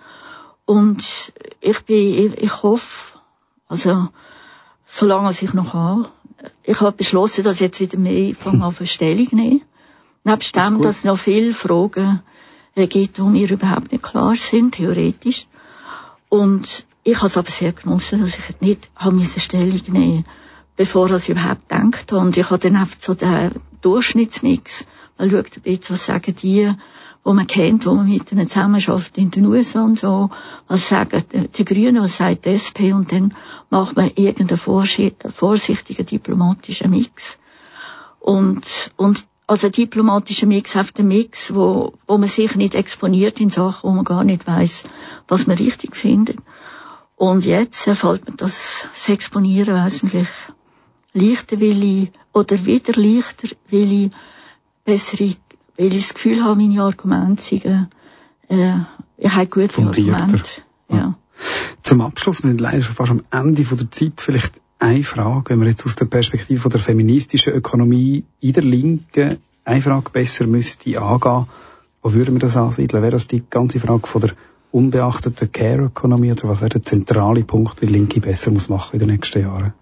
[SPEAKER 2] Und ich bin, ich, ich hoffe, also, solange ich noch habe, ich habe beschlossen, dass ich jetzt wieder mehr [LAUGHS] von auf Stellung nehme. Nebst dem, dass noch viele Fragen gibt, wo mir überhaupt nicht klar sind, theoretisch. Und ich habe es aber sehr genossen, dass ich nicht habe Stellung nehmen bevor ich überhaupt gedacht habe. Und ich habe dann einfach so den Durchschnittsmix. Man schaut ein bisschen, was sagen die, wo man kennt, wo man mit ihnen zusammenarbeitet in den USA und so. Was sagen die Grünen, was sagt die SP? Und dann macht man irgendeinen vorsichtigen diplomatischen Mix. Und, und also diplomatischer Mix auf den Mix, wo, wo man sich nicht exponiert in Sachen, wo man gar nicht weiß, was man richtig findet. Und jetzt fällt mir das, das Exponieren wesentlich leichter, weil ich, oder wieder leichter, weil ich bessere, weil ich das Gefühl habe, meine Argumente sind, äh, ich habe gute Argumente. Ja.
[SPEAKER 3] Zum Abschluss, wir sind leider schon fast am Ende von der Zeit, vielleicht eine Frage, wenn wir jetzt aus der Perspektive der feministischen Ökonomie in der Linken eine Frage besser müsste angehen, wo würden wir das ansiedeln? Wäre das die ganze Frage von der unbeachteten Care-Ökonomie oder was wäre der zentrale Punkt, den Linke besser muss machen in den nächsten Jahren?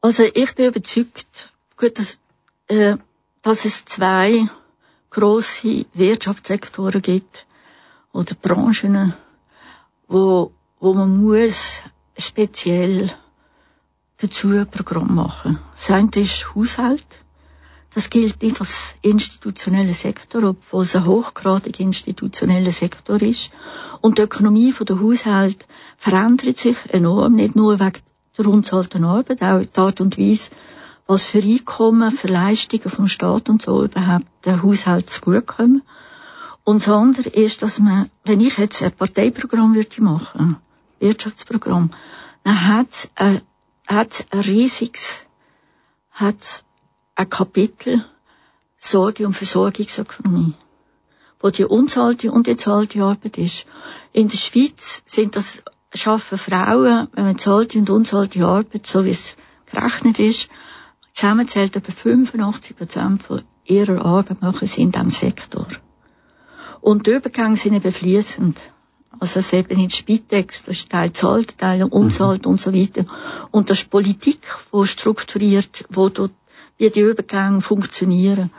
[SPEAKER 2] Also ich bin überzeugt, gut, dass, äh, dass es zwei große Wirtschaftssektoren gibt oder Branchen, wo, wo man muss speziell dazu ein Programm machen. Das eine ist Haushalt. Das gilt nicht als institutioneller Sektor, obwohl es ein hochgradig institutioneller Sektor ist. Und die Ökonomie der Haushalt verändert sich enorm, nicht nur wegen der unzahlten Arbeit, auch die Art und Weise, was für Einkommen, für Leistungen vom Staat und so überhaupt der Haushalt zugutekommen. Und das andere ist, dass man, wenn ich jetzt ein Parteiprogramm würde machen, Wirtschaftsprogramm, dann hat ein, hat ein riesiges, hat ein Kapitel Sorge und Versorgungsökonomie, wo die unzahlte und die zahlte Arbeit ist. In der Schweiz sind das, schaffen Frauen, wenn man zahlte und unzahlte Arbeit, so wie es gerechnet ist, zusammenzählt etwa 85 Prozent von ihrer Arbeit machen sie in diesem Sektor. Und die Übergänge sind eben fließend. Also es eben in Spitex, das ist Teil zahlt, Teil umzahlt mhm. und so weiter. Und das ist Politik, wo strukturiert, wo dort, wie die Übergänge funktionieren.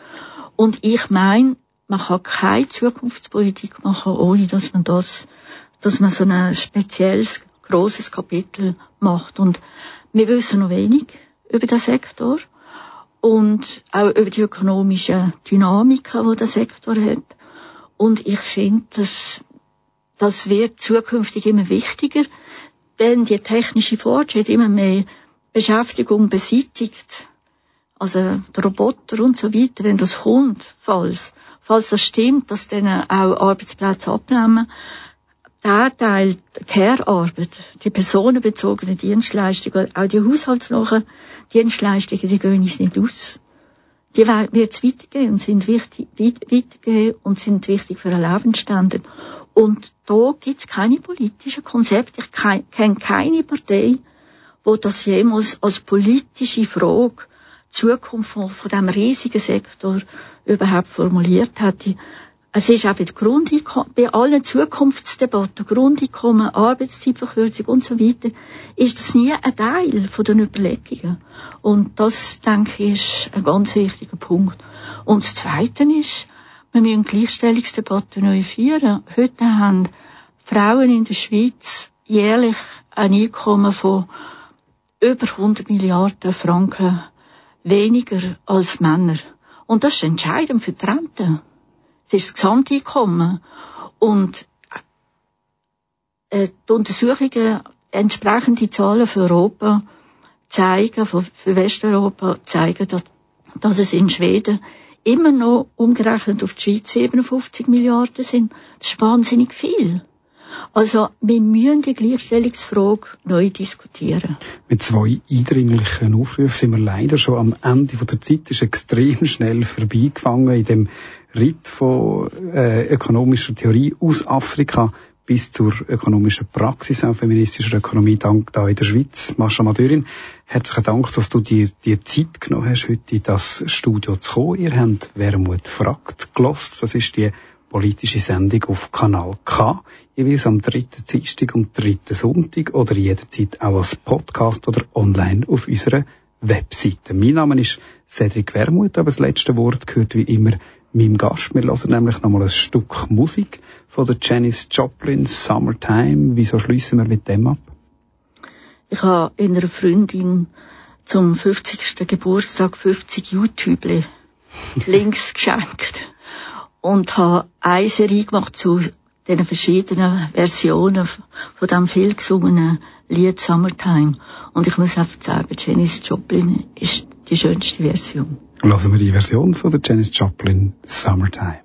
[SPEAKER 2] Und ich meine, man kann keine Zukunftspolitik machen, ohne dass man das, dass man so ein spezielles, großes Kapitel macht. Und wir wissen noch wenig über den Sektor und auch über die ökonomische Dynamiken, die der Sektor hat. Und ich finde, dass das wird zukünftig immer wichtiger, wenn die technische Fortschritt immer mehr Beschäftigung beseitigt. Also der Roboter und so weiter, wenn das kommt, falls, falls das stimmt, dass dann auch Arbeitsplätze abnehmen, der Teil der Care-Arbeit, die personenbezogenen Dienstleistungen, auch die haushaltsnahen Dienstleistungen, die gehen uns nicht aus. Die wird es weitergehen und sind wichtig, weitergehen und sind wichtig für einen Lebensstandard. Und da gibt's keine politischen Konzepte. Ich kenne keine Partei, wo das jemals als politische Frage Zukunft von, von diesem riesigen Sektor überhaupt formuliert hätte. Es ist auch bei, Grundeinkommen, bei allen Zukunftsdebatten, Grundeinkommen, Arbeitszeitverkürzung und so weiter, ist das nie ein Teil von den Überlegungen. Und das, denke ich, ist ein ganz wichtiger Punkt. Und das Zweite ist, wir müssen Gleichstellungsdebatten neu führen. Heute haben Frauen in der Schweiz jährlich ein Einkommen von über 100 Milliarden Franken weniger als Männer. Und das ist entscheidend für die Rente. Das ist das Gesamteinkommen. Und äh, die Untersuchungen, entsprechende Zahlen für Europa zeigen, für Westeuropa zeigen, dass, dass es in Schweden immer noch umgerechnet auf die Schweiz 57 Milliarden sind. Das ist wahnsinnig viel. Also, wir müssen die Gleichstellungsfrage neu diskutieren.
[SPEAKER 3] Mit zwei eindringlichen Aufrufen sind wir leider schon am Ende der Zeit. Ist extrem schnell vorbeigefangen in dem Ritt von äh, ökonomischer Theorie aus Afrika bis zur ökonomischen Praxis auch feministischer Ökonomie dank da in der Schweiz. Mascha Madürin, herzlichen Dank, dass du dir die Zeit genommen hast, heute in das Studio zu kommen. Ihr habt Wermut fragt gelost. Das ist die politische Sendung auf Kanal K, jeweils am dritten Dienstag und dritten Sonntag oder jederzeit auch als Podcast oder online auf unserer Webseite. Mein Name ist Cedric Wermuth, aber das letzte Wort gehört wie immer meinem Gast. Wir hören nämlich nochmal ein Stück Musik von der Janis Joplin, Summertime. Wieso schließen wir mit dem ab?
[SPEAKER 2] Ich habe einer Freundin zum 50. Geburtstag 50 YouTube Links [LAUGHS] geschenkt und habe eine Serie gemacht zu den verschiedenen Versionen von dem viel gesungenen Lied Summertime. Und ich muss einfach sagen, Janis Joplin ist die schönste Version.
[SPEAKER 3] Lassen wir die Version von der Janis Joplin Summertime.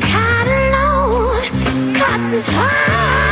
[SPEAKER 4] cotton load, cotton's hard.